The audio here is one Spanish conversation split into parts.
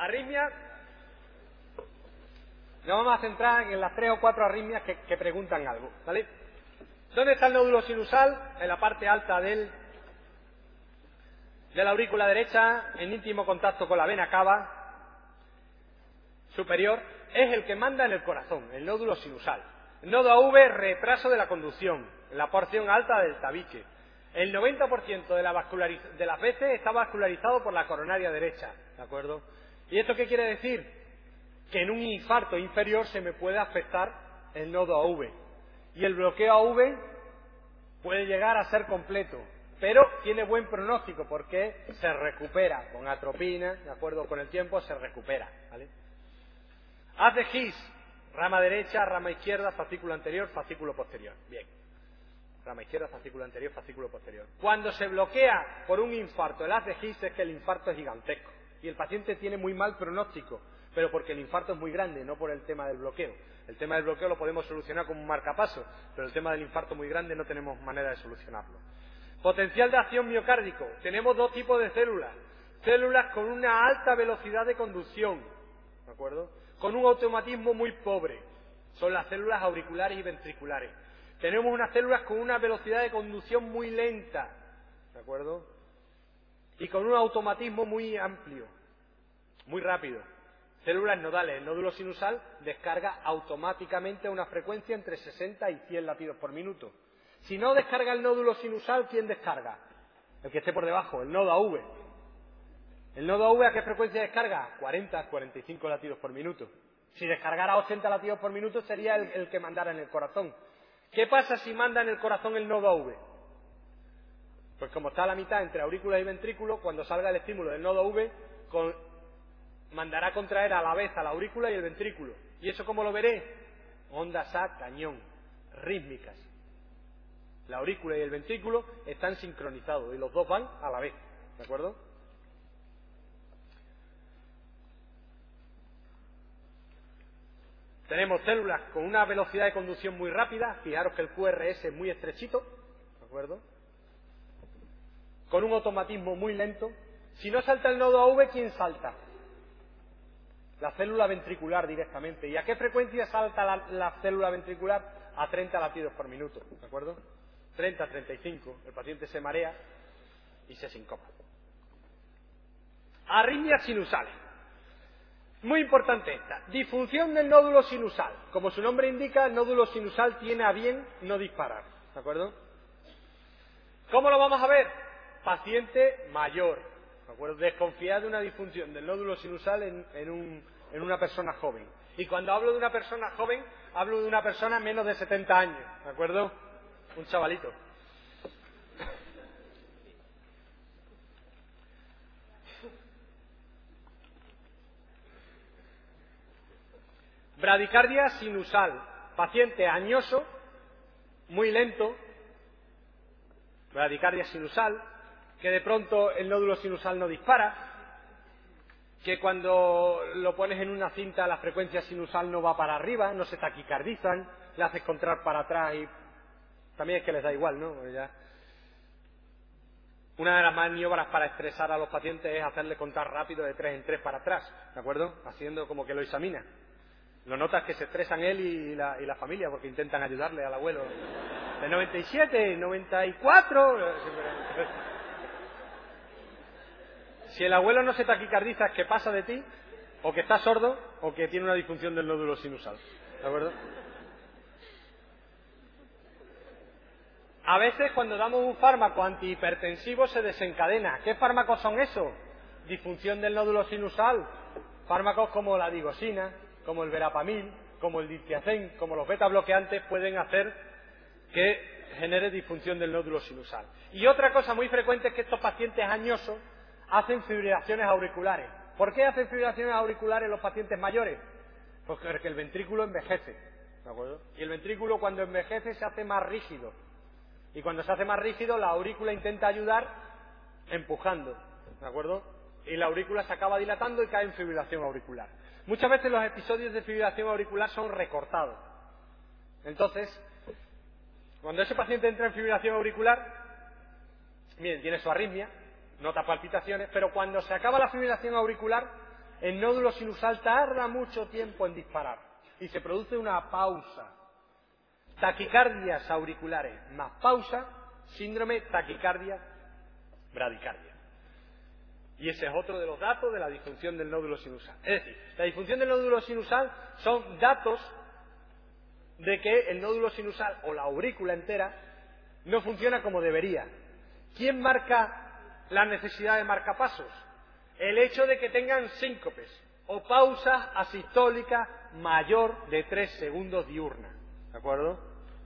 Arritmias. Nos vamos a centrar en las tres o cuatro arritmias que, preguntan algo, ¿vale? ¿Dónde está el nódulo sinusal? En la parte alta del, de la aurícula derecha, en íntimo contacto con la vena cava superior, es el que manda en el corazón, el nódulo sinusal. Nodo AV, retraso de la conducción, la porción alta del tabique. El 90% de, la de las veces está vascularizado por la coronaria derecha, ¿de acuerdo? ¿Y esto qué quiere decir? Que en un infarto inferior se me puede afectar el nodo AV. Y el bloqueo AV puede llegar a ser completo, pero tiene buen pronóstico porque se recupera con atropina, ¿de acuerdo? Con el tiempo se recupera, ¿vale? Haz de His, rama derecha, rama izquierda, fascículo anterior, fascículo posterior. Bien. Rama izquierda, fascículo anterior, fascículo posterior. Cuando se bloquea por un infarto el haz de His es que el infarto es gigantesco y el paciente tiene muy mal pronóstico, pero porque el infarto es muy grande, no por el tema del bloqueo. El tema del bloqueo lo podemos solucionar como un marcapaso, pero el tema del infarto muy grande no tenemos manera de solucionarlo. Potencial de acción miocárdico. Tenemos dos tipos de células. Células con una alta velocidad de conducción, ¿de acuerdo? con un automatismo muy pobre. Son las células auriculares y ventriculares. Tenemos unas células con una velocidad de conducción muy lenta, ¿de acuerdo? Y con un automatismo muy amplio, muy rápido. Células nodales. El nódulo sinusal descarga automáticamente a una frecuencia entre 60 y 100 latidos por minuto. Si no descarga el nódulo sinusal, ¿quién descarga? El que esté por debajo, el nodo AV. ¿El nodo AV a qué frecuencia descarga? 40, 45 latidos por minuto. Si descargara 80 latidos por minuto sería el, que mandara en el corazón. ¿Qué pasa si manda en el corazón el nodo AV? Pues como está a la mitad entre aurícula y ventrículo, cuando salga el estímulo del nodo AV, mandará a contraer a la vez a la aurícula y el ventrículo. ¿Y eso cómo lo veré? Ondas a cañón, rítmicas. La aurícula y el ventrículo están sincronizados y los dos van a la vez. ¿De acuerdo? Tenemos células con una velocidad de conducción muy rápida, fijaros que el QRS es muy estrechito, ¿de acuerdo? Con un automatismo muy lento. Si no salta el nodo AV, ¿quién salta? La célula ventricular directamente. ¿Y a qué frecuencia salta la, célula ventricular? A 30 latidos por minuto, ¿de acuerdo? 30, 35. El paciente se marea y se sincopa. Arritmias sinusales. Muy importante esta. Disfunción del nódulo sinusal. Como su nombre indica, el nódulo sinusal tiene a bien no disparar. ¿De acuerdo? ¿Cómo lo vamos a ver? Paciente mayor. ¿De acuerdo? Desconfiar de una disfunción del nódulo sinusal en, en una persona joven. Y cuando hablo de una persona joven, hablo de una persona menos de 70 años. ¿De acuerdo? Un chavalito. Bradicardia sinusal, paciente añoso, muy lento, bradicardia sinusal, que de pronto el nódulo sinusal no dispara, que cuando lo pones en una cinta la frecuencia sinusal no va para arriba, no se taquicardizan, le haces contrar para atrás y también es que les da igual, ¿no? Una de las maniobras para estresar a los pacientes es hacerle contar rápido de tres en tres para atrás, ¿de acuerdo? Haciendo como que lo examina. Lo notas que se estresan él y la, y la familia porque intentan ayudarle al abuelo. De 97, 94. Si el abuelo no se taquicardiza es que pasa de ti, o que está sordo, o que tiene una disfunción del nódulo sinusal. ¿De acuerdo? A veces cuando damos un fármaco antihipertensivo se desencadena. ¿Qué fármacos son esos? Disfunción del nódulo sinusal. Fármacos como la digosina, como el verapamil, como el diltiazem, como los beta bloqueantes pueden hacer que genere disfunción del nódulo sinusal. Y otra cosa muy frecuente es que estos pacientes añosos hacen fibrilaciones auriculares. ¿Por qué hacen fibrilaciones auriculares los pacientes mayores? Pues porque el ventrículo envejece, ¿de acuerdo? Y el ventrículo cuando envejece se hace más rígido. Y cuando se hace más rígido, la aurícula intenta ayudar empujando, ¿de acuerdo? Y la aurícula se acaba dilatando y cae en fibrilación auricular. Muchas veces los episodios de fibrilación auricular son recortados. Entonces, cuando ese paciente entra en fibrilación auricular, miren, tiene su arritmia, nota palpitaciones, pero cuando se acaba la fibrilación auricular, el nódulo sinusal tarda mucho tiempo en disparar y se produce una pausa. Taquicardias auriculares más pausa, síndrome taquicardia bradicardia. Y ese es otro de los datos de la disfunción del nódulo sinusal. Es decir, la disfunción del nódulo sinusal son datos de que el nódulo sinusal o la aurícula entera no funciona como debería. ¿Quién marca la necesidad de marcapasos? El hecho de que tengan síncopes o pausas asistólicas mayor de 3 segundos diurna. ¿De acuerdo?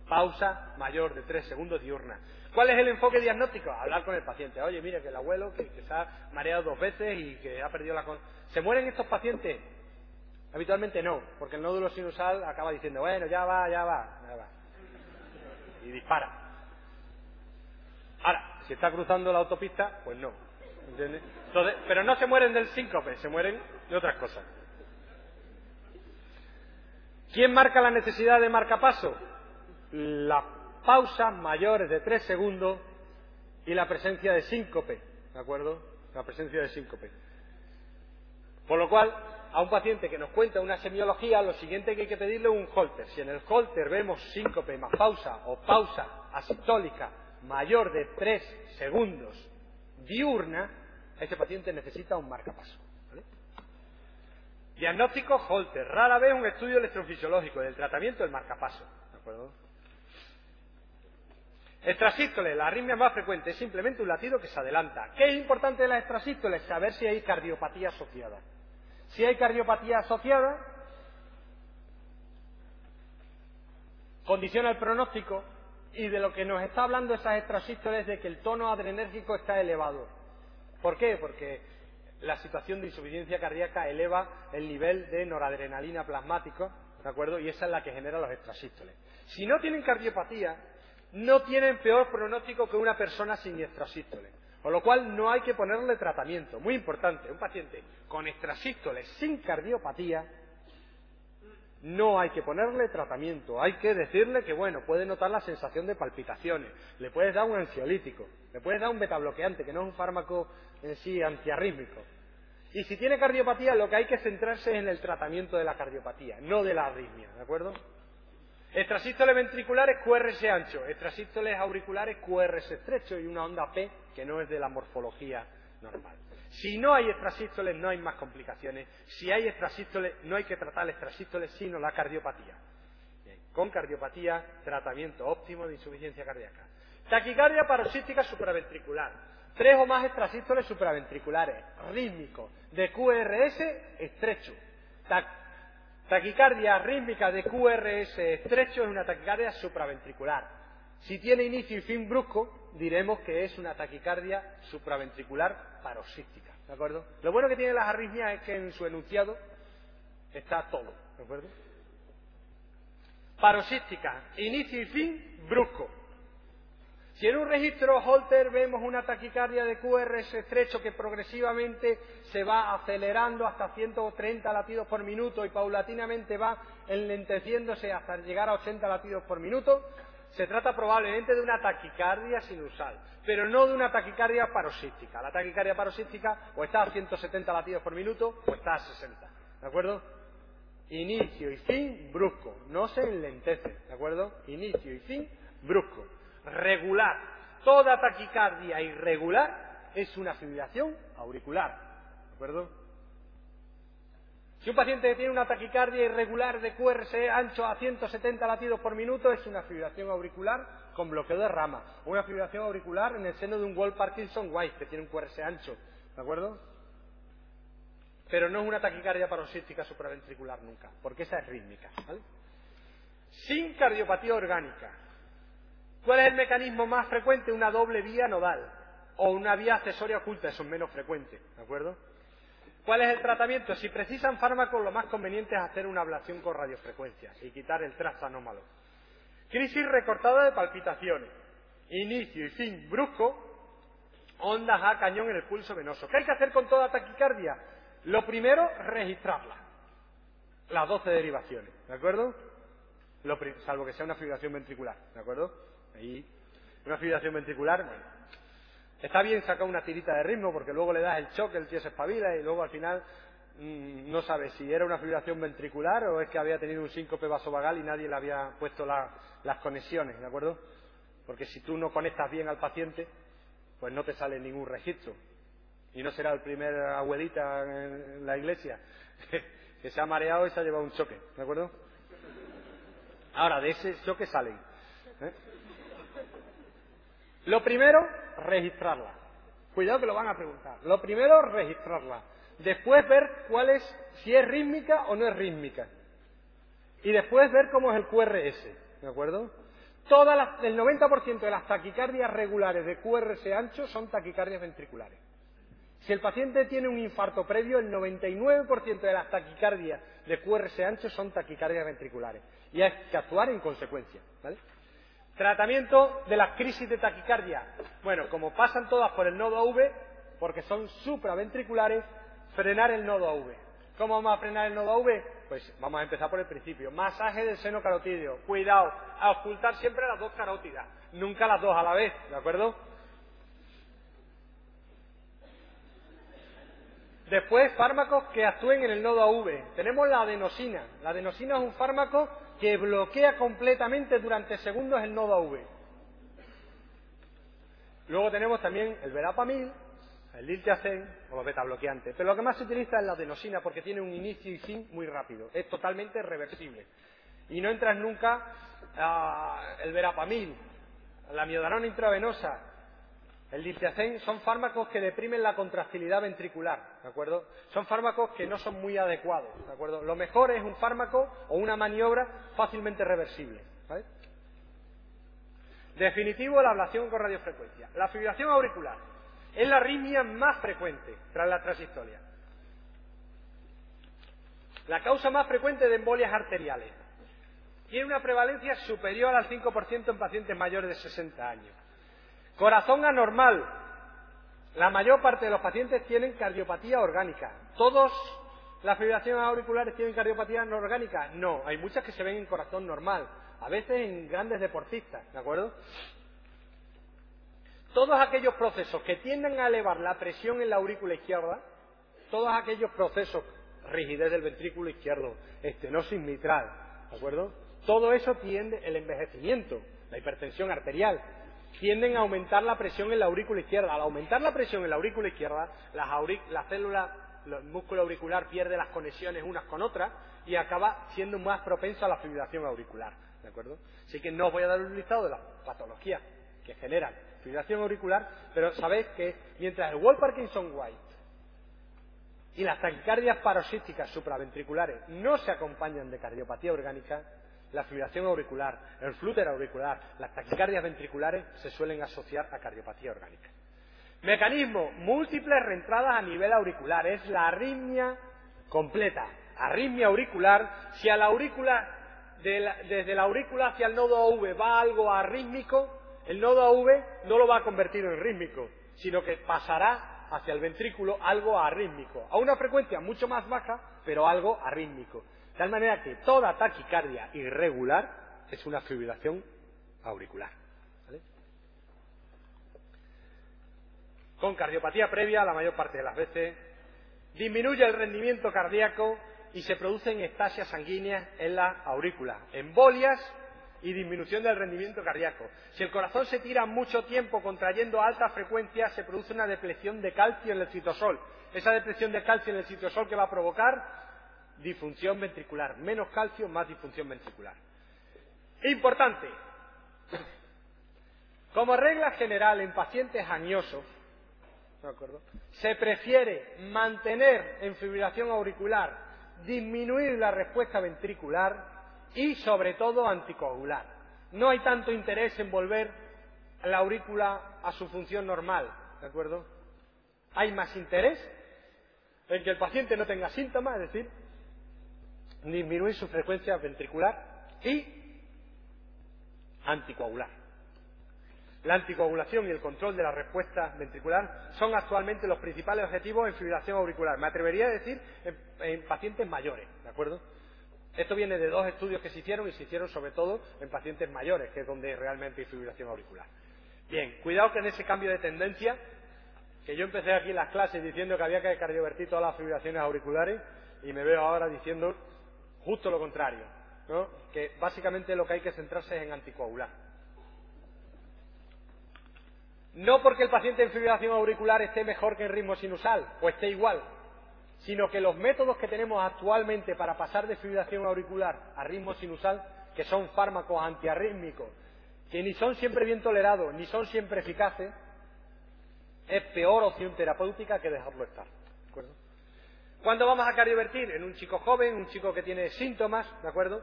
Pausa mayor de 3 segundos diurna. ¿Cuál es el enfoque diagnóstico? Hablar con el paciente. Oye, mira que el abuelo que, se ha mareado dos veces y que ha perdido la... ¿Se mueren estos pacientes? Habitualmente no, porque el nódulo sinusal acaba diciendo, bueno, ya va, ya va, ya va. Y dispara. Ahora, si está cruzando la autopista, pues no. ¿Entiendes? Pero no se mueren del síncope, se mueren de otras cosas. ¿Quién marca la necesidad de marcapaso? La pausas mayores de tres segundos y la presencia de síncope, ¿de acuerdo? La presencia de síncope. Por lo cual, a un paciente que nos cuenta una semiología, lo siguiente que hay que pedirle es un holter. Si en el holter vemos síncope más pausa o pausa asistólica mayor de tres segundos diurna, ese paciente necesita un marcapaso. Diagnóstico holter. Rara vez un estudio electrofisiológico del tratamiento del marcapaso. ¿De acuerdo? La arritmia más frecuente es simplemente un latido que se adelanta. ¿Qué es importante de la extrasístole? Saber si hay cardiopatía asociada. Si hay cardiopatía asociada, condiciona el pronóstico y de lo que nos está hablando esas extrasístoles es de que el tono adrenérgico está elevado. ¿Por qué? Porque la situación de insuficiencia cardíaca eleva el nivel de noradrenalina plasmático, ¿de acuerdo? Y esa es la que genera los extrasístoles. Si no tienen cardiopatía, no tienen peor pronóstico que una persona sin extrasístole. Con lo cual no hay que ponerle tratamiento. Muy importante, un paciente con extrasístoles sin cardiopatía, no hay que ponerle tratamiento. Hay que decirle que, bueno, puede notar la sensación de palpitaciones, le puedes dar un ansiolítico, le puedes dar un betabloqueante, que no es un fármaco en sí antiarrítmico. Y si tiene cardiopatía, lo que hay que centrarse es en el tratamiento de la cardiopatía, no de la arritmia, ¿de acuerdo? Extrasístoles ventriculares QRS ancho, extrasístoles auriculares QRS estrecho y una onda P que no es de la morfología normal. Si no hay extrasístoles no hay más complicaciones. Si hay extrasístoles no hay que tratar extrasístoles sino la cardiopatía. con cardiopatía, tratamiento óptimo de insuficiencia cardíaca. Taquicardia paroxística supraventricular. Tres o más extrasístoles supraventriculares, rítmicos, de QRS estrecho. Taquicardia rítmica de QRS estrecho es una taquicardia supraventricular. Si tiene inicio y fin brusco, diremos que es una taquicardia supraventricular paroxística. ¿De acuerdo? Lo bueno que tienen las arritmias es que en su enunciado está todo. ¿De acuerdo? Paroxística, inicio y fin brusco. Si en un registro Holter vemos una taquicardia de QRS estrecho que progresivamente se va acelerando hasta 130 latidos por minuto y paulatinamente va enlenteciéndose hasta llegar a 80 latidos por minuto, se trata probablemente de una taquicardia sinusal, pero no de una taquicardia paroxística. La taquicardia paroxística o está a 170 latidos por minuto o está a 60. ¿De acuerdo? Inicio y fin brusco, no se enlentece, ¿de acuerdo? Inicio y fin brusco regular. Toda taquicardia irregular es una fibrilación auricular. ¿De acuerdo? Si un paciente tiene una taquicardia irregular de QRS ancho a 170 latidos por minuto, es una fibrilación auricular con bloqueo de rama. Una fibrilación auricular en el seno de un Wall Parkinson White, que tiene un QRS ancho. ¿De acuerdo? Pero no es una taquicardia paroxística supraventricular nunca, porque esa es rítmica. ¿vale? Sin cardiopatía orgánica, ¿Cuál es el mecanismo más frecuente? Una doble vía nodal o una vía accesoria oculta, eso es menos frecuente, ¿de acuerdo? ¿Cuál es el tratamiento? Si precisan fármacos, lo más conveniente es hacer una ablación con radiofrecuencia y quitar el trazo anómalo. Crisis recortada de palpitaciones, inicio y fin brusco, ondas a cañón en el pulso venoso. ¿Qué hay que hacer con toda taquicardia? Lo primero, registrarla. Las 12 derivaciones, ¿de acuerdo? salvo que sea una fibrilación ventricular, ¿de acuerdo? Ahí, una fibrilación ventricular, bueno, está bien sacar una tirita de ritmo porque luego le das el choque, el tío se espabila y luego al final mm, no sabe si era una fibrilación ventricular o es que había tenido un síncope vasovagal y nadie le había puesto las conexiones, ¿de acuerdo? Porque si tú no conectas bien al paciente, pues no te sale ningún registro. Y no será el primer abuelita en la iglesia que se ha mareado y se ha llevado un choque, ¿de acuerdo? Ahora, de ese choque salen. ¿eh? Lo primero, registrarla. Cuidado que lo van a preguntar. Lo primero, registrarla. Después ver cuál es, si es rítmica o no es rítmica. Y después ver cómo es el QRS. ¿De acuerdo? Todas el 90% de las taquicardias regulares de QRS ancho son taquicardias ventriculares. Si el paciente tiene un infarto previo, el 99% de las taquicardias de QRS ancho son taquicardias ventriculares. Y hay que actuar en consecuencia. Tratamiento de las crisis de taquicardia. Bueno, como pasan todas por el nodo AV, porque son supraventriculares, frenar el nodo AV. ¿Cómo vamos a frenar el nodo AV? Pues vamos a empezar por el principio. Masaje del seno carotídeo. Cuidado, a ocultar siempre las dos carótidas, nunca las dos a la vez, ¿de acuerdo? Después, fármacos que actúen en el nodo AV. Tenemos la adenosina. La adenosina es un fármaco que bloquea completamente durante segundos el nodo AV. Luego tenemos también el verapamil, el diltiazem o los beta bloqueantes. Pero lo que más se utiliza es la adenosina porque tiene un inicio y fin muy rápido. Es totalmente reversible. Y no entras nunca a el verapamil, la miodarona intravenosa, el diltiazem son fármacos que deprimen la contractilidad ventricular, ¿de acuerdo? Son fármacos que no son muy adecuados, ¿de acuerdo? Lo mejor es un fármaco o una maniobra fácilmente reversible, Definitivo, la ablación con radiofrecuencia. La fibrilación auricular es la arritmia más frecuente tras la transistolia. La causa más frecuente de embolias arteriales. Tiene una prevalencia superior al 5% en pacientes mayores de 60 años. Corazón anormal. La mayor parte de los pacientes tienen cardiopatía orgánica. ¿Todos las fibrilaciones auriculares tienen cardiopatía no orgánica? No, hay muchas que se ven en corazón normal, a veces en grandes deportistas, ¿de acuerdo? Todos aquellos procesos que tienden a elevar la presión en la aurícula izquierda, todos aquellos procesos, rigidez del ventrículo izquierdo, estenosis mitral, ¿de acuerdo? Todo eso tiende el envejecimiento, la hipertensión arterial, tienden a aumentar la presión en la aurícula izquierda. Al aumentar la presión en la aurícula izquierda, las, células, el músculo auricular pierde las conexiones unas con otras y acaba siendo más propenso a la fibrilación auricular. ¿De acuerdo? Así que no os voy a dar un listado de las patologías que generan fibrilación auricular, pero sabéis que mientras el Wall Parkinson White y las taquicardias paroxísticas supraventriculares no se acompañan de cardiopatía orgánica, la fibrilación auricular, el flúter auricular, las taquicardias ventriculares se suelen asociar a cardiopatía orgánica. Mecanismo, múltiples reentradas a nivel auricular, es la arritmia completa. Arritmia auricular, si a la aurícula, desde la aurícula hacia el nodo AV va algo arrítmico, el nodo AV no lo va a convertir en rítmico, sino que pasará hacia el ventrículo algo arrítmico, a una frecuencia mucho más baja, pero algo arrítmico. De tal manera que toda taquicardia irregular es una fibrilación auricular. Con cardiopatía previa, la mayor parte de las veces, disminuye el rendimiento cardíaco y se producen estasias sanguíneas en la aurícula, embolias y disminución del rendimiento cardíaco. Si el corazón se tira mucho tiempo contrayendo a alta frecuencia, se produce una depresión de calcio en el citosol. Esa depresión de calcio en el citosol que va a provocar disfunción ventricular. Menos calcio, más disfunción ventricular. Importante. Como regla general en pacientes aniosos, se prefiere mantener en fibrilación auricular, disminuir la respuesta ventricular y sobre todo anticoagular. No hay tanto interés en volver la aurícula a su función normal, ¿de acuerdo? Hay más interés en que el paciente no tenga síntomas, es decir, disminuir su frecuencia ventricular y anticoagular. La anticoagulación y el control de la respuesta ventricular son actualmente los principales objetivos en fibrilación auricular. Me atrevería a decir en, pacientes mayores, ¿de acuerdo? Esto viene de dos estudios que se hicieron y se hicieron sobre todo en pacientes mayores, que es donde realmente hay fibrilación auricular. Bien, cuidado que en ese cambio de tendencia que yo empecé aquí las clases diciendo que había que cardiovertir todas las fibrilaciones auriculares y me veo ahora diciendo justo lo contrario, ¿no? que básicamente lo que hay que centrarse es en anticoagular. No porque el paciente en fibrilación auricular esté mejor que en ritmo sinusal o esté igual, sino que los métodos que tenemos actualmente para pasar de fibrilación auricular a ritmo sinusal, que son fármacos antiarrítmicos, que ni son siempre bien tolerados, ni son siempre eficaces, es peor opción terapéutica que dejarlo estar. ¿Cuándo vamos a cardiovertir? En un chico joven, un chico que tiene síntomas, ¿de acuerdo?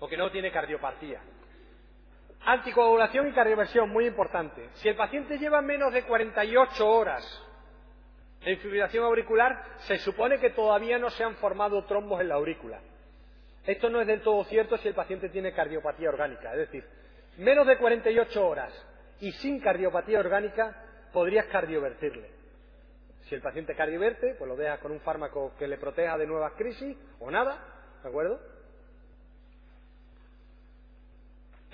O que no tiene cardiopatía. Anticoagulación y cardioversión, muy importante. Si el paciente lleva menos de 48 horas en fibrilación auricular, se supone que todavía no se han formado trombos en la aurícula. Esto no es del todo cierto si el paciente tiene cardiopatía orgánica. Es decir, menos de 48 horas y sin cardiopatía orgánica podrías cardiovertirle. Si el paciente cardioverte, pues lo dejas con un fármaco que le proteja de nuevas crisis o nada, ¿de acuerdo?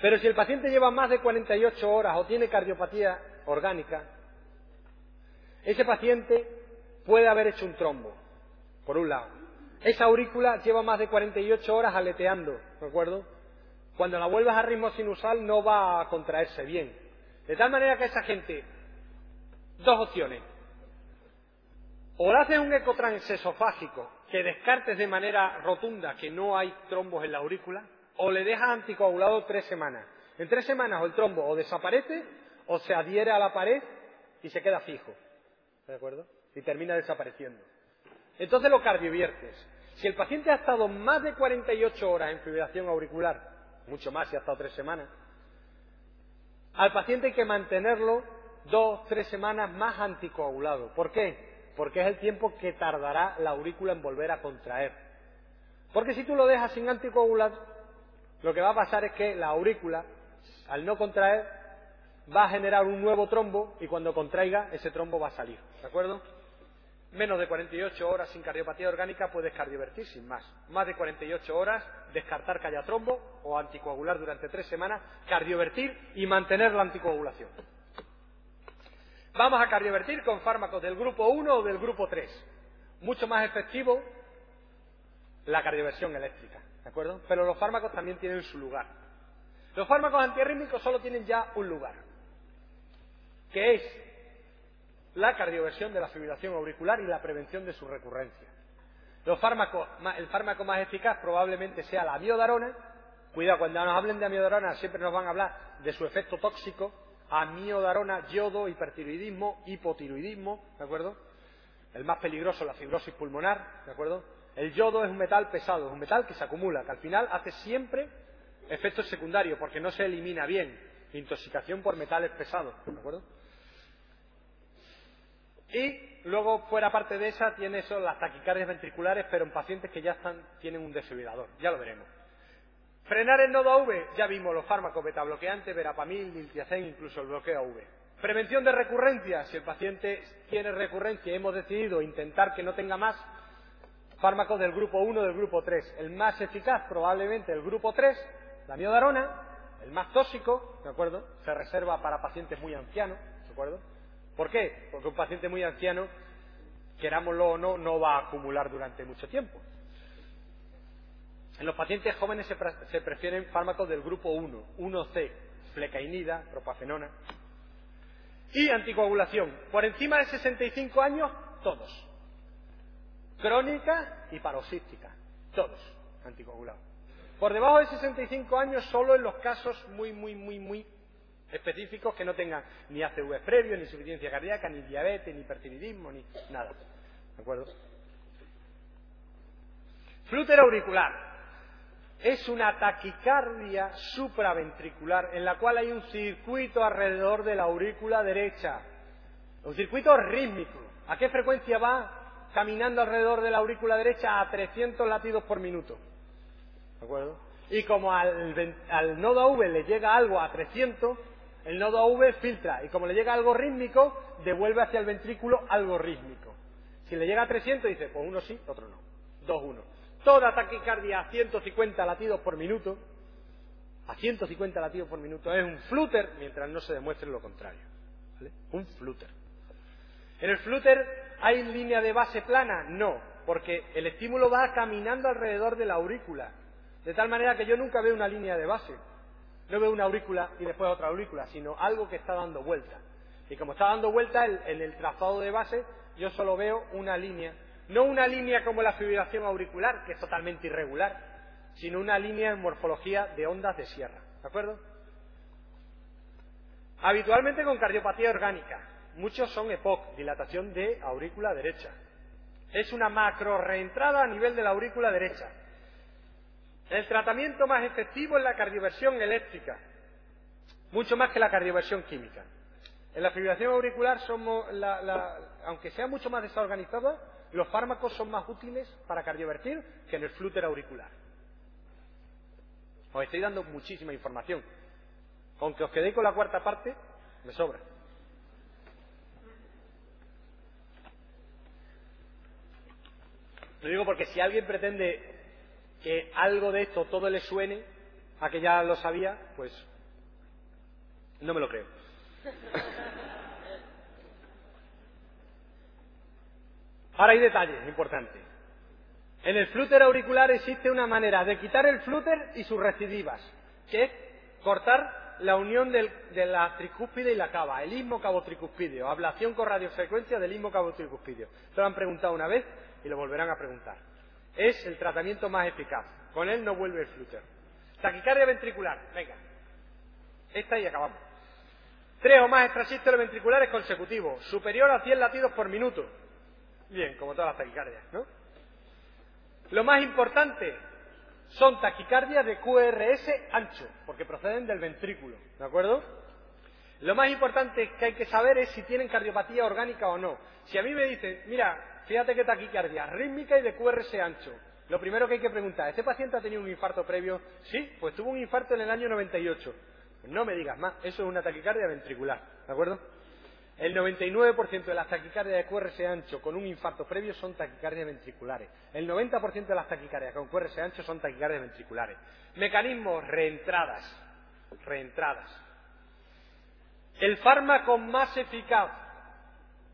Pero si el paciente lleva más de 48 horas o tiene cardiopatía orgánica, ese paciente puede haber hecho un trombo, por un lado. Esa aurícula lleva más de 48 horas aleteando, ¿de acuerdo? Cuando la vuelvas a ritmo sinusal no va a contraerse bien. De tal manera que esa gente, dos opciones. O le haces un ecotrans esofágico que descartes de manera rotunda que no hay trombos en la aurícula, o le dejas anticoagulado tres semanas. En tres semanas o el trombo o desaparece o se adhiere a la pared y se queda fijo. ¿De acuerdo? Y termina desapareciendo. Entonces lo cardioviertes. Si el paciente ha estado más de 48 horas en fibrilación auricular, mucho más si ha estado tres semanas, al paciente hay que mantenerlo dos, tres semanas más anticoagulado. ¿Por qué? Porque es el tiempo que tardará la aurícula en volver a contraer. Porque si tú lo dejas sin anticoagular, lo que va a pasar es que la aurícula, al no contraer, va a generar un nuevo trombo y cuando contraiga, ese trombo va a salir. ¿De acuerdo? Menos de 48 horas sin cardiopatía orgánica puedes cardiovertir sin más. Más de 48 horas, descartar que haya trombo o anticoagular durante tres semanas, cardiovertir y mantener la anticoagulación. Vamos a cardiovertir con fármacos del grupo 1 o del grupo 3. Mucho más efectivo la cardioversión eléctrica, ¿de acuerdo? Pero los fármacos también tienen su lugar. Los fármacos antiarrítmicos solo tienen ya un lugar, que es la cardioversión de la fibrilación auricular y la prevención de su recurrencia. Los fármacos, el fármaco más eficaz probablemente sea la amiodarona. Cuidado, cuando nos hablen de amiodarona siempre nos van a hablar de su efecto tóxico. Amiodarona, yodo, hipertiroidismo, hipotiroidismo, ¿de acuerdo? El más peligroso, la fibrosis pulmonar, ¿de acuerdo? El yodo es un metal pesado, es un metal que se acumula, que al final hace siempre efectos secundarios porque no se elimina bien. Intoxicación por metales pesados, ¿de acuerdo? Y luego, fuera parte de esa, tiene eso, las taquicardias ventriculares, pero en pacientes que ya están, tienen un desfibrilador. Ya lo veremos. Frenar el nodo AV, ya vimos los fármacos betabloqueantes, verapamil, diltiazem, incluso el bloqueo AV. Prevención de recurrencia, si el paciente tiene recurrencia y hemos decidido intentar que no tenga más, fármacos del grupo 1 del grupo 3. El más eficaz, probablemente el grupo 3, la miodarona, el más tóxico, ¿de acuerdo? Se reserva para pacientes muy ancianos, ¿de acuerdo? ¿Por qué? Porque un paciente muy anciano, querámoslo o no, no va a acumular durante mucho tiempo. En los pacientes jóvenes se, prefieren fármacos del grupo 1, 1C, flecainida, propafenona. Y anticoagulación. Por encima de 65 años, todos. Crónica y paroxística. Todos anticoagulados. Por debajo de 65 años, solo en los casos muy, muy, muy, muy específicos que no tengan ni ACV previo, ni insuficiencia cardíaca, ni diabetes, ni hipertiroidismo, ni nada. ¿De acuerdo? Flúter auricular. Es una taquicardia supraventricular en la cual hay un circuito alrededor de la aurícula derecha. Un circuito rítmico. ¿A qué frecuencia va caminando alrededor de la aurícula derecha? A 300 latidos por minuto. ¿De acuerdo? Y como al, nodo AV le llega algo a 300, el nodo AV filtra y como le llega algo rítmico, devuelve hacia el ventrículo algo rítmico. Si le llega a 300, dice, pues uno sí, otro no. Dos, uno. Toda taquicardia a 150 latidos por minuto, a 150 latidos por minuto, es un flúter mientras no se demuestre lo contrario. Un flúter. ¿En el flúter hay línea de base plana? No, porque el estímulo va caminando alrededor de la aurícula, de tal manera que yo nunca veo una línea de base. No veo una aurícula y después otra aurícula, sino algo que está dando vuelta. Y como está dando vuelta en el trazado de base, yo solo veo una línea. No una línea como la fibrilación auricular, que es totalmente irregular, sino una línea en morfología de ondas de sierra. ¿De acuerdo? Habitualmente con cardiopatía orgánica. Muchos son EPOC, dilatación de aurícula derecha. Es una macro reentrada a nivel de la aurícula derecha. El tratamiento más efectivo es la cardioversión eléctrica, mucho más que la cardioversión química. En la fibrilación auricular, somos aunque sea mucho más desorganizada, los fármacos son más útiles para cardiovertir que en el flúter auricular. Os estoy dando muchísima información. Aunque os quedéis con la cuarta parte, me sobra. Lo digo porque si alguien pretende que algo de esto todo le suene a que ya lo sabía, pues no me lo creo. Ahora hay detalles importantes. En el flúter auricular existe una manera de quitar el flúter y sus recidivas, que es cortar la unión de la tricúspide y la cava, el istmo cabo-tricuspidio, ablación con radiofrecuencia del istmo cabo-tricuspidio. Esto lo han preguntado una vez y lo volverán a preguntar. Es el tratamiento más eficaz. Con él no vuelve el flúter. Taquicardia ventricular. Venga. Esta y acabamos. Tres o más extrasístoles ventriculares consecutivos, superior a 100 latidos por minuto. Bien, como todas las taquicardias, ¿no? Lo más importante son taquicardias de QRS ancho, porque proceden del ventrículo, ¿de acuerdo? Lo más importante que hay que saber es si tienen cardiopatía orgánica o no. Si a mí me dicen, mira, fíjate que taquicardia rítmica y de QRS ancho, lo primero que hay que preguntar, ¿este paciente ha tenido un infarto previo? Sí, pues tuvo un infarto en el año 98. No me digas más, eso es una taquicardia ventricular, ¿de acuerdo? El 99% de las taquicardias de QRS ancho con un infarto previo son taquicardias ventriculares. El 90% de las taquicardias con QRS ancho son taquicardias ventriculares. Mecanismos reentradas. Reentradas. El fármaco más eficaz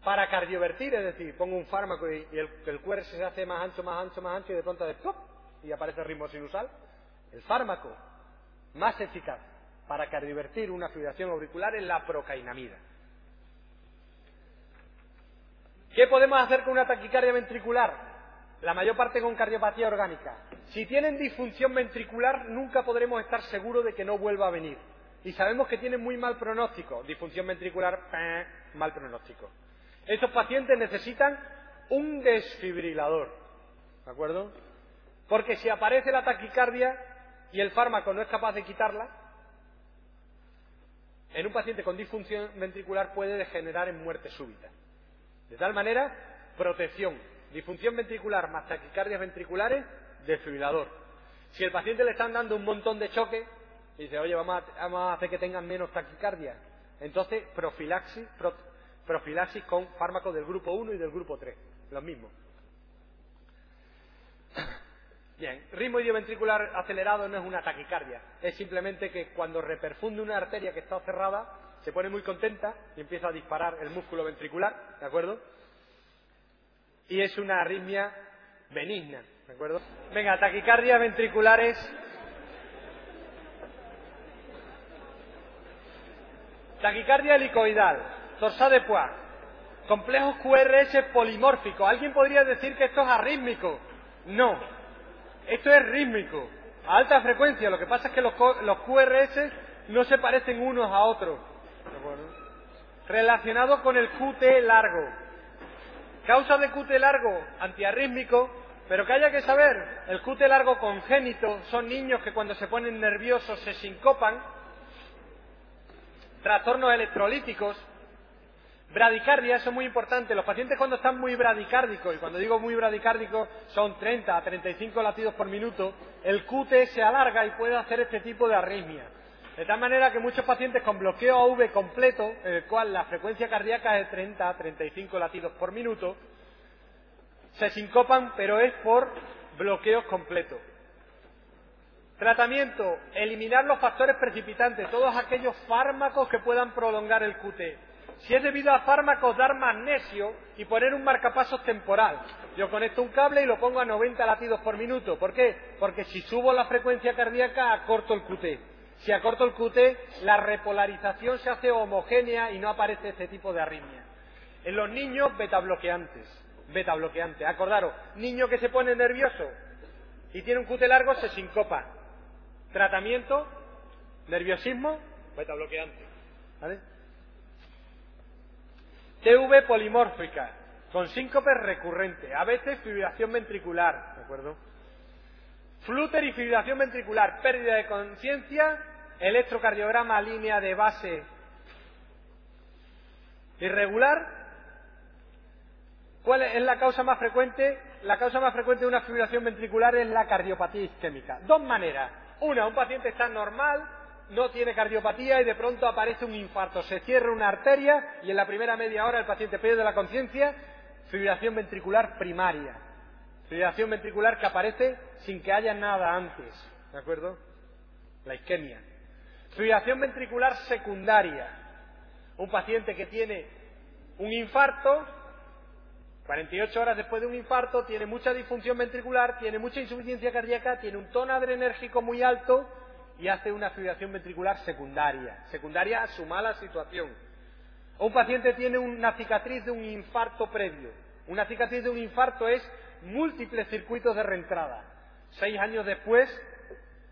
para cardiovertir, es decir, pongo un fármaco y, el, el, QRS se hace más ancho, más ancho, más ancho y de pronto de ¡pop! y aparece el ritmo sinusal. El fármaco más eficaz para cardiovertir una fibrilación auricular es la procainamida. ¿Qué podemos hacer con una taquicardia ventricular? La mayor parte con cardiopatía orgánica. Si tienen disfunción ventricular, nunca podremos estar seguros de que no vuelva a venir. Y sabemos que tienen muy mal pronóstico. Disfunción ventricular, mal pronóstico. Estos pacientes necesitan un desfibrilador. ¿De acuerdo? Porque si aparece la taquicardia y el fármaco no es capaz de quitarla, en un paciente con disfunción ventricular puede degenerar en muerte súbita. De tal manera, protección, disfunción ventricular más taquicardias ventriculares, desfibrilador. Si el paciente le están dando un montón de choque, y dice, oye, vamos a, hacer que tengan menos taquicardia, entonces profilaxis, profilaxis con fármacos del grupo 1 y del grupo 3, los mismos. Bien, ritmo idioventricular acelerado no es una taquicardia, es simplemente que cuando reperfunde una arteria que está cerrada, se pone muy contenta y empieza a disparar el músculo ventricular, ¿de acuerdo? Y es una arritmia benigna, ¿de acuerdo? Venga, taquicardias ventriculares. Taquicardia helicoidal, torsade de Poix, complejos QRS polimórficos. ¿Alguien podría decir que esto es arrítmico? No, esto es rítmico, a alta frecuencia. Lo que pasa es que los, los QRS no se parecen unos a otros. Relacionado con el QT largo. Causa de QT largo, antiarrítmico, pero que haya que saber, el QT largo congénito son niños que cuando se ponen nerviosos se sincopan, trastornos electrolíticos, bradicardia, eso es muy importante. Los pacientes cuando están muy bradicárdicos, y cuando digo muy bradicárdicos son 30 a 35 latidos por minuto, el QT se alarga y puede hacer este tipo de arritmia. De tal manera que muchos pacientes con bloqueo AV completo, en el cual la frecuencia cardíaca es de 30 a 35 latidos por minuto, se sincopan, pero es por bloqueos completos. Tratamiento, eliminar los factores precipitantes, todos aquellos fármacos que puedan prolongar el QT. Si es debido a fármacos, dar magnesio y poner un marcapasos temporal. Yo conecto un cable y lo pongo a 90 latidos por minuto. ¿Por qué? Porque si subo la frecuencia cardíaca, acorto el QT. Si acorto el QT, la repolarización se hace homogénea y no aparece este tipo de arritmia. En los niños, beta bloqueantes. Beta bloqueante. Acordaros, niño que se pone nervioso y tiene un QT largo, se sincopa. Tratamiento, nerviosismo, beta bloqueante. ¿Vale? TV polimórfica, con síncope recurrente, a veces fibrilación ventricular, ¿de acuerdo? Fibrilación ventricular, pérdida de conciencia, electrocardiograma línea de base irregular. ¿Cuál es la causa más frecuente? La causa más frecuente de una fibrilación ventricular es la cardiopatía isquémica. Dos maneras. Una, un paciente está normal, no tiene cardiopatía y de pronto aparece un infarto, se cierra una arteria y en la primera media hora el paciente pierde la conciencia, fibrilación ventricular primaria. Fibrilación ventricular que aparece sin que haya nada antes, ¿de acuerdo? La isquemia. Fibrilación ventricular secundaria. Un paciente que tiene un infarto, 48 horas después de un infarto, tiene mucha disfunción ventricular, tiene mucha insuficiencia cardíaca, tiene un tono adrenérgico muy alto y hace una fibrilación ventricular secundaria, secundaria a su mala situación. Un paciente tiene una cicatriz de un infarto previo. Una cicatriz de un infarto es múltiples circuitos de reentrada. Seis años después,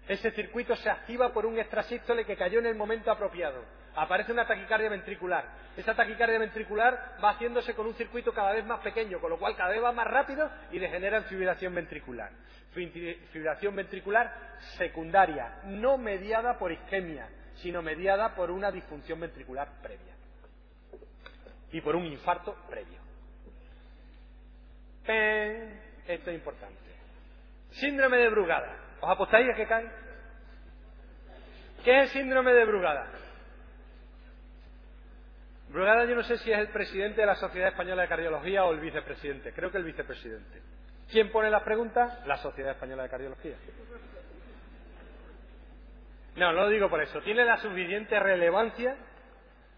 ese circuito se activa por un extrasístole que cayó en el momento apropiado. Aparece una taquicardia ventricular. Esa taquicardia ventricular va haciéndose con un circuito cada vez más pequeño, con lo cual cada vez va más rápido y degenera en fibrilación ventricular. Fibrilación ventricular secundaria, no mediada por isquemia, sino mediada por una disfunción ventricular previa y por un infarto previo. Esto es importante. Síndrome de Brugada. ¿Os apostáis a que cae? ¿Qué es el síndrome de Brugada? Brugada yo no sé si es el presidente de la Sociedad Española de Cardiología o el vicepresidente. Creo que el vicepresidente. ¿Quién pone las preguntas? La Sociedad Española de Cardiología. No, no lo digo por eso. Tiene la suficiente relevancia,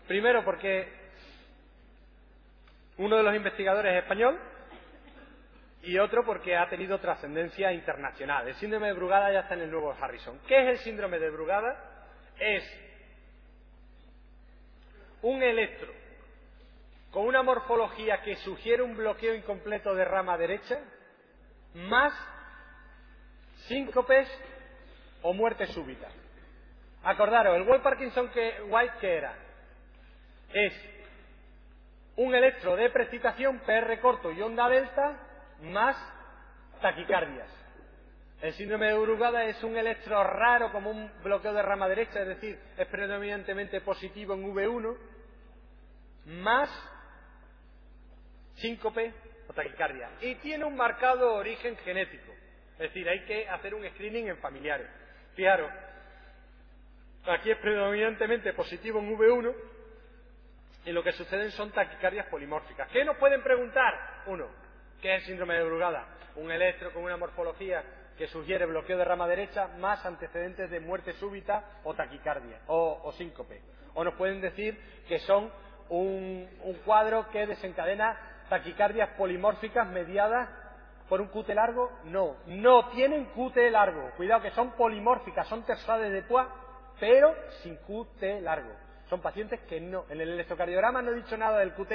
primero porque uno de los investigadores es español y otro porque ha tenido trascendencia internacional. El síndrome de Brugada ya está en el nuevo Harrison. ¿Qué es el síndrome de Brugada? Es un electro con una morfología que sugiere un bloqueo incompleto de rama derecha, más síncopes o muerte súbita. Acordaros, el Wolf Parkinson que White que era es un electro de precipitación PR corto y onda delta más taquicardias. El síndrome de Brugada es un electro raro como un bloqueo de rama derecha, es decir, es predominantemente positivo en V1, más síncope o taquicardia. Y tiene un marcado origen genético. Es decir, hay que hacer un screening en familiares. Fijaros, aquí es predominantemente positivo en V1 y lo que suceden son taquicardias polimórficas. ¿Qué nos pueden preguntar? Uno, ¿qué es el síndrome de Brugada? Un electro con una morfología que sugiere bloqueo de rama derecha más antecedentes de muerte súbita o taquicardia o, síncope. O nos pueden decir que son un, cuadro que desencadena taquicardias polimórficas mediadas por un QT largo? No, no tienen QT largo. Cuidado que son polimórficas, son tersades de Poix, pero sin QT largo. Son pacientes que no. En el electrocardiograma no he dicho nada del QT,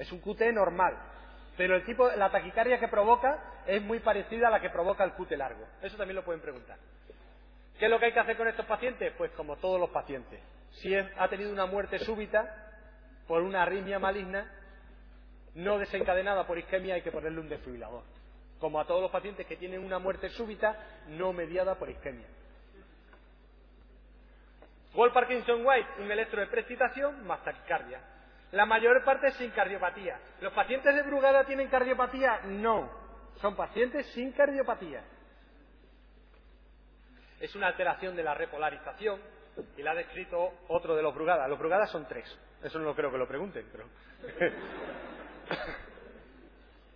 es un QT normal. Pero el tipo, la taquicardia que provoca es muy parecida a la que provoca el QT largo. Eso también lo pueden preguntar. ¿Qué es lo que hay que hacer con estos pacientes? Pues como todos los pacientes. Si ha tenido una muerte súbita, por una arritmia maligna no desencadenada por isquemia hay que ponerle un desfibrilador, como a todos los pacientes que tienen una muerte súbita no mediada por isquemia. Wall Parkinson White, un electro de más taquicardia. La mayor parte sin cardiopatía. ¿Los pacientes de Brugada tienen cardiopatía? No. Son pacientes sin cardiopatía. Es una alteración de la repolarización y la ha descrito otro de los Brugada. Los Brugada son tres. Eso no creo que lo pregunten, pero.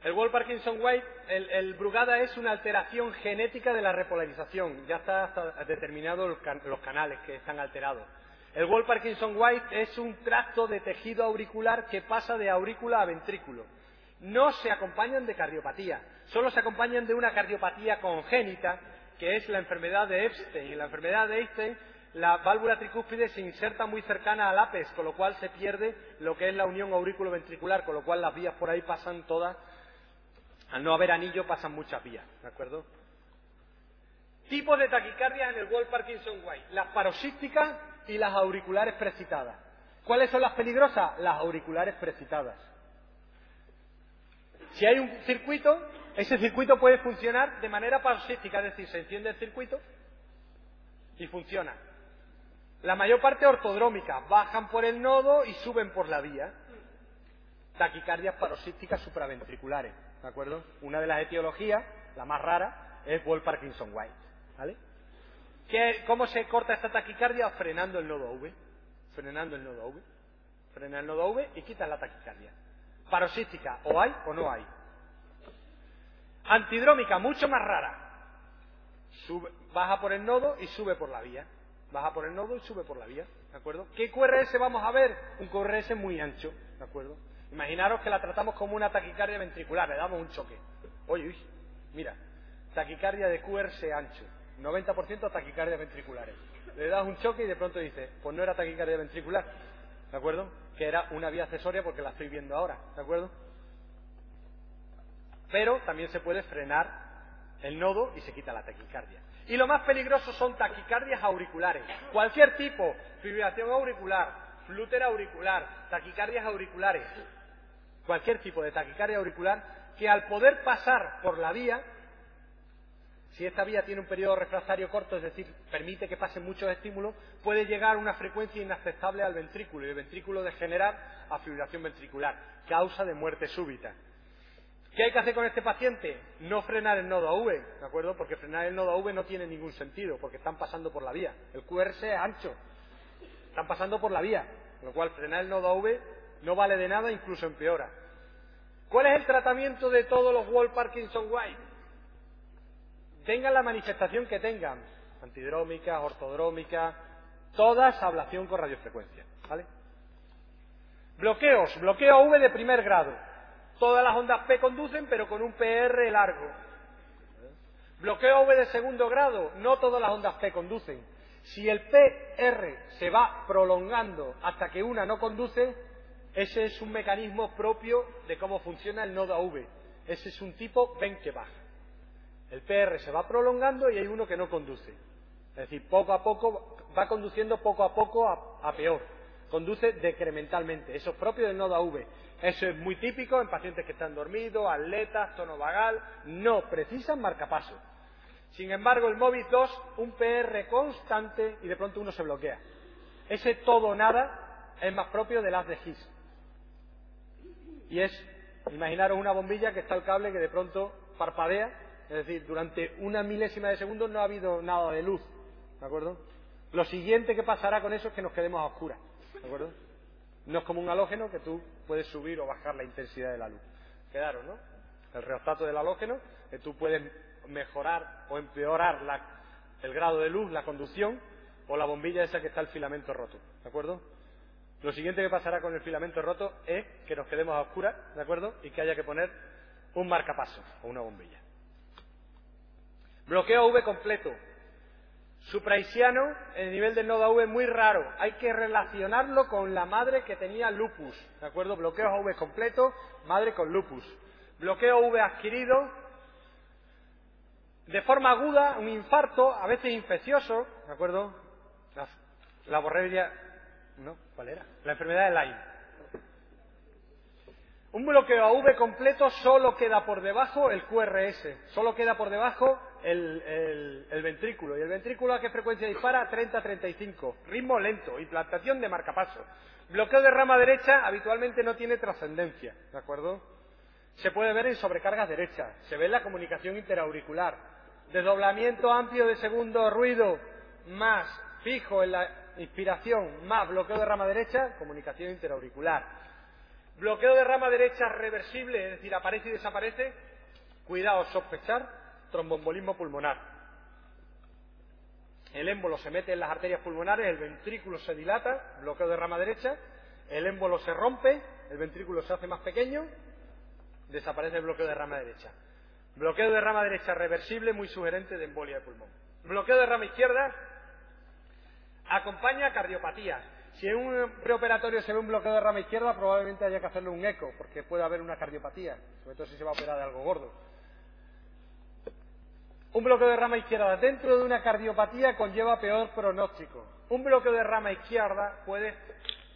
el Wall Parkinson White, el, Brugada es una alteración genética de la repolarización. Ya está determinado los canales que están alterados. El Wall Parkinson White es un tracto de tejido auricular que pasa de aurícula a ventrículo. No se acompañan de cardiopatía, solo se acompañan de una cardiopatía congénita, que es la enfermedad de Epstein. En la enfermedad de Epstein, la válvula tricúspide se inserta muy cercana al ápex, con lo cual se pierde lo que es la unión aurículo-ventricular, con lo cual las vías por ahí pasan todas. Al no haber anillo, pasan muchas vías, ¿de acuerdo? Tipos de taquicardia en el Wall Parkinson White. Las paroxísticas y las auriculares precitadas. ¿Cuáles son las peligrosas? Las auriculares precitadas. Si hay un circuito, ese circuito puede funcionar de manera paroxística, es decir, se enciende el circuito y funciona. La mayor parte ortodrómica, bajan por el nodo y suben por la vía. Taquicardias paroxísticas supraventriculares, ¿de acuerdo? Una de las etiologías, la más rara, es Wall Parkinson White, ¿vale? ¿Cómo se corta esta taquicardia? Frenando el nodo V. Frenando el nodo V. Frena el nodo V y quitas la taquicardia. Paroxística, o hay o no hay. Antidrómica, mucho más rara. baja por el nodo y sube por la vía. Baja por el nodo y sube por la vía. ¿De acuerdo? ¿Qué QRS vamos a ver? Un QRS muy ancho. ¿De acuerdo? Imaginaros que la tratamos como una taquicardia ventricular, le damos un choque. Oye, uy, mira, taquicardia de QRS ancho. 90% taquicardias ventriculares. Le das un choque y de pronto dices, pues no era taquicardia ventricular, ¿de acuerdo? Que era una vía accesoria porque la estoy viendo ahora, ¿de acuerdo? Pero también se puede frenar el nodo y se quita la taquicardia. Y lo más peligroso son taquicardias auriculares. Cualquier tipo, fibrilación auricular, flúter auricular, taquicardias auriculares, cualquier tipo de taquicardia auricular que al poder pasar por la vía si esta vía tiene un periodo refractario corto, es decir, permite que pasen muchos estímulos, puede llegar a una frecuencia inaceptable al ventrículo y el ventrículo degenerar a fibrilación ventricular, causa de muerte súbita. ¿Qué hay que hacer con este paciente? No frenar el nodo AV, ¿de acuerdo? Porque frenar el nodo AV no tiene ningún sentido, porque están pasando por la vía. El QRS es ancho, están pasando por la vía, con lo cual frenar el nodo AV no vale de nada, incluso empeora. ¿Cuál es el tratamiento de todos los Wall Parkinson White? Tengan la manifestación que tengan, antidrómica, ortodrómica, todas ablación con radiofrecuencia. ¿vale? Bloqueos, bloqueo V de primer grado. Todas las ondas P conducen, pero con un PR largo. Bloqueo V de segundo grado, no todas las ondas P conducen. Si el PR se va prolongando hasta que una no conduce, ese es un mecanismo propio de cómo funciona el nodo AV. Ese es un tipo baja. El PR se va prolongando y hay uno que no conduce. Es decir, poco a poco, va conduciendo poco a poco a, peor. Conduce decrementalmente. Eso es propio del nodo AV. Eso es muy típico en pacientes que están dormidos, atletas, tono vagal. No precisan marcapaso. Sin embargo, el MOVIS 2, un PR constante y de pronto uno se bloquea. Ese todo nada es más propio del haz de His. Y es, imaginaros una bombilla que está el cable que de pronto parpadea es decir, durante una milésima de segundo no ha habido nada de luz. ¿De acuerdo? Lo siguiente que pasará con eso es que nos quedemos a oscuras. ¿De acuerdo? No es como un halógeno que tú puedes subir o bajar la intensidad de la luz. Quedaron, ¿no? El reostato del halógeno, que tú puedes mejorar o empeorar el grado de luz, la conducción, o la bombilla esa que está el filamento roto. ¿De acuerdo? Lo siguiente que pasará con el filamento roto es que nos quedemos a oscuras, ¿de acuerdo? Y que haya que poner un marcapaso o una bombilla. Bloqueo V completo. Supraisiano, el nivel del nodo V muy raro. Hay que relacionarlo con la madre que tenía lupus. ¿De acuerdo? Bloqueo V completo, madre con lupus. Bloqueo V adquirido, de forma aguda, un infarto, a veces infeccioso. ¿De acuerdo? La, la. ¿No? ¿Cuál era? La enfermedad de Lyme. Un bloqueo AV completo solo queda por debajo el QRS, solo queda por debajo el, ventrículo. ¿Y el ventrículo a qué frecuencia dispara? 30-35. Ritmo lento, implantación de marcapaso. Bloqueo de rama derecha habitualmente no tiene trascendencia, ¿de acuerdo? Se puede ver en sobrecargas derechas, se ve en la comunicación interauricular. Desdoblamiento amplio de segundo ruido, más fijo en la inspiración, más bloqueo de rama derecha, comunicación interauricular Bloqueo de rama derecha reversible, es decir, aparece y desaparece. Cuidado, sospechar trombombolismo pulmonar. el émbolo se mete en las arterias pulmonares, el ventrículo se dilata, bloqueo de rama derecha, el émbolo se rompe, el ventrículo se hace más pequeño, desaparece el bloqueo de rama derecha. Bloqueo de rama derecha reversible, muy sugerente de embolia de pulmón. Bloqueo de rama izquierda acompaña cardiopatía. Si en un preoperatorio se ve un bloqueo de rama izquierda, probablemente haya que hacerle un eco, porque puede haber una cardiopatía, sobre todo si se va a operar de algo gordo. Un bloqueo de rama izquierda dentro de una cardiopatía conlleva peor pronóstico. Un bloqueo de rama izquierda puede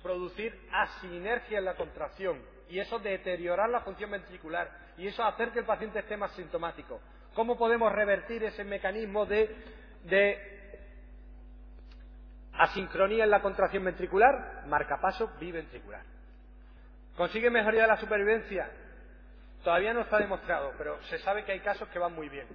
producir asinergia en la contracción y eso deteriorar la función ventricular y eso hacer que el paciente esté más sintomático. ¿Cómo podemos revertir ese mecanismo de, asincronía en la contracción ventricular? Marcapaso biventricular. ¿Consigue mejoría de la supervivencia? Todavía no está demostrado, pero se sabe que hay casos que van muy bien.